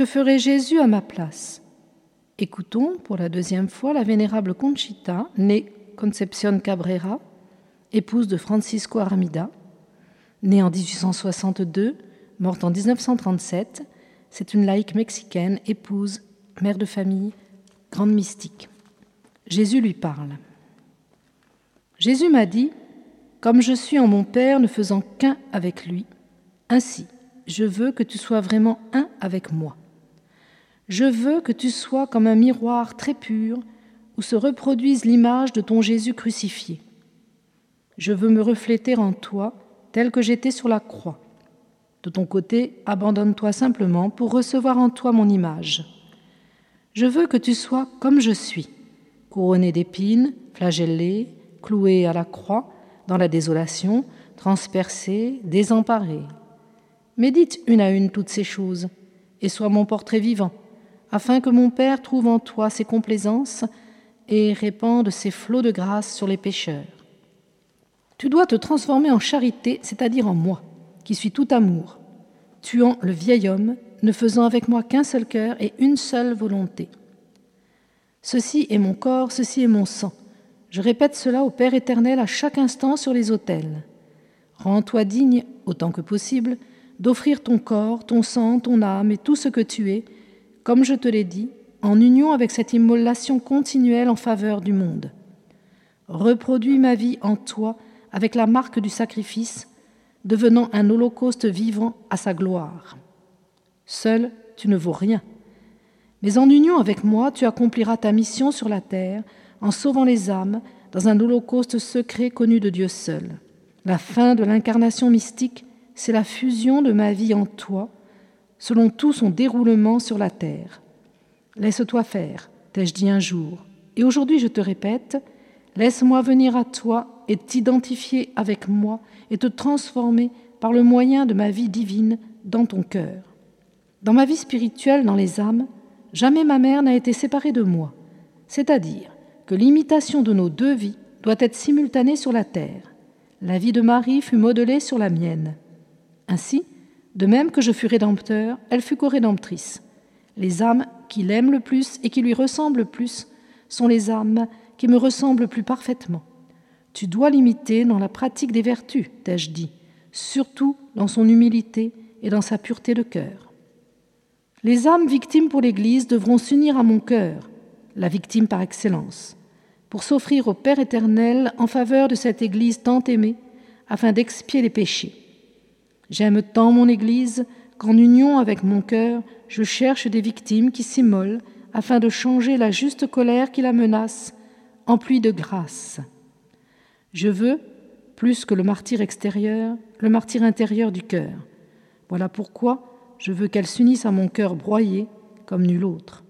Que ferait Jésus à ma place? Écoutons pour la deuxième fois la vénérable Conchita, née Concepción Cabrera, épouse de Francisco Aramida, née en 1862, morte en 1937. C'est une laïque mexicaine, épouse, mère de famille, grande mystique. Jésus lui parle. Jésus m'a dit, Comme je suis en mon Père ne faisant qu'un avec lui, ainsi je veux que tu sois vraiment un avec moi. Je veux que tu sois comme un miroir très pur où se reproduise l'image de ton Jésus crucifié. Je veux me refléter en toi tel que j'étais sur la croix. De ton côté, abandonne-toi simplement pour recevoir en toi mon image. Je veux que tu sois comme je suis, couronné d'épines, flagellé, cloué à la croix, dans la désolation, transpercé, désemparé. Médite une à une toutes ces choses, et sois mon portrait vivant, afin que mon Père trouve en toi ses complaisances et répande ses flots de grâce sur les pécheurs. Tu dois te transformer en charité, c'est-à-dire en moi, qui suis tout amour, tuant le vieil homme, ne faisant avec moi qu'un seul cœur et une seule volonté. Ceci est mon corps, ceci est mon sang. Je répète cela au Père éternel à chaque instant sur les autels. Rends-toi digne, autant que possible, d'offrir ton corps, ton sang, ton âme et tout ce que tu es, comme je te l'ai dit, en union avec cette immolation continuelle en faveur du monde. Reproduis ma vie en toi avec la marque du sacrifice, devenant un holocauste vivant à sa gloire. Seul, tu ne vaux rien. Mais en union avec moi, tu accompliras ta mission sur la terre en sauvant les âmes dans un holocauste secret connu de Dieu seul. La fin de l'incarnation mystique, c'est la fusion de ma vie en toi, selon tout son déroulement sur la terre. Laisse-toi faire, t'ai-je dit un jour. Et aujourd'hui je te répète, laisse-moi venir à toi et t'identifier avec moi et te transformer par le moyen de ma vie divine dans ton cœur. Dans ma vie spirituelle, dans les âmes, jamais ma mère n'a été séparée de moi, c'est-à-dire que l'imitation de nos deux vies doit être simultanée sur la terre. La vie de Marie fut modelée sur la mienne. Ainsi, de même que je fus rédempteur, elle fut co-rédemptrice. Les âmes qui l'aiment le plus et qui lui ressemblent le plus sont les âmes qui me ressemblent plus parfaitement. Tu dois l'imiter dans la pratique des vertus, t'ai-je dit, surtout dans son humilité et dans sa pureté de cœur. Les âmes victimes pour l'Église devront s'unir à mon cœur, la victime par excellence, pour s'offrir au Père éternel en faveur de cette Église tant aimée, afin d'expier les péchés. J'aime tant mon Église qu'en union avec mon cœur, je cherche des victimes qui s'immolent afin de changer la juste colère qui la menace en pluie de grâce. Je veux, plus que le martyr extérieur, le martyr intérieur du cœur. Voilà pourquoi je veux qu'elle s'unisse à mon cœur broyé comme nul autre.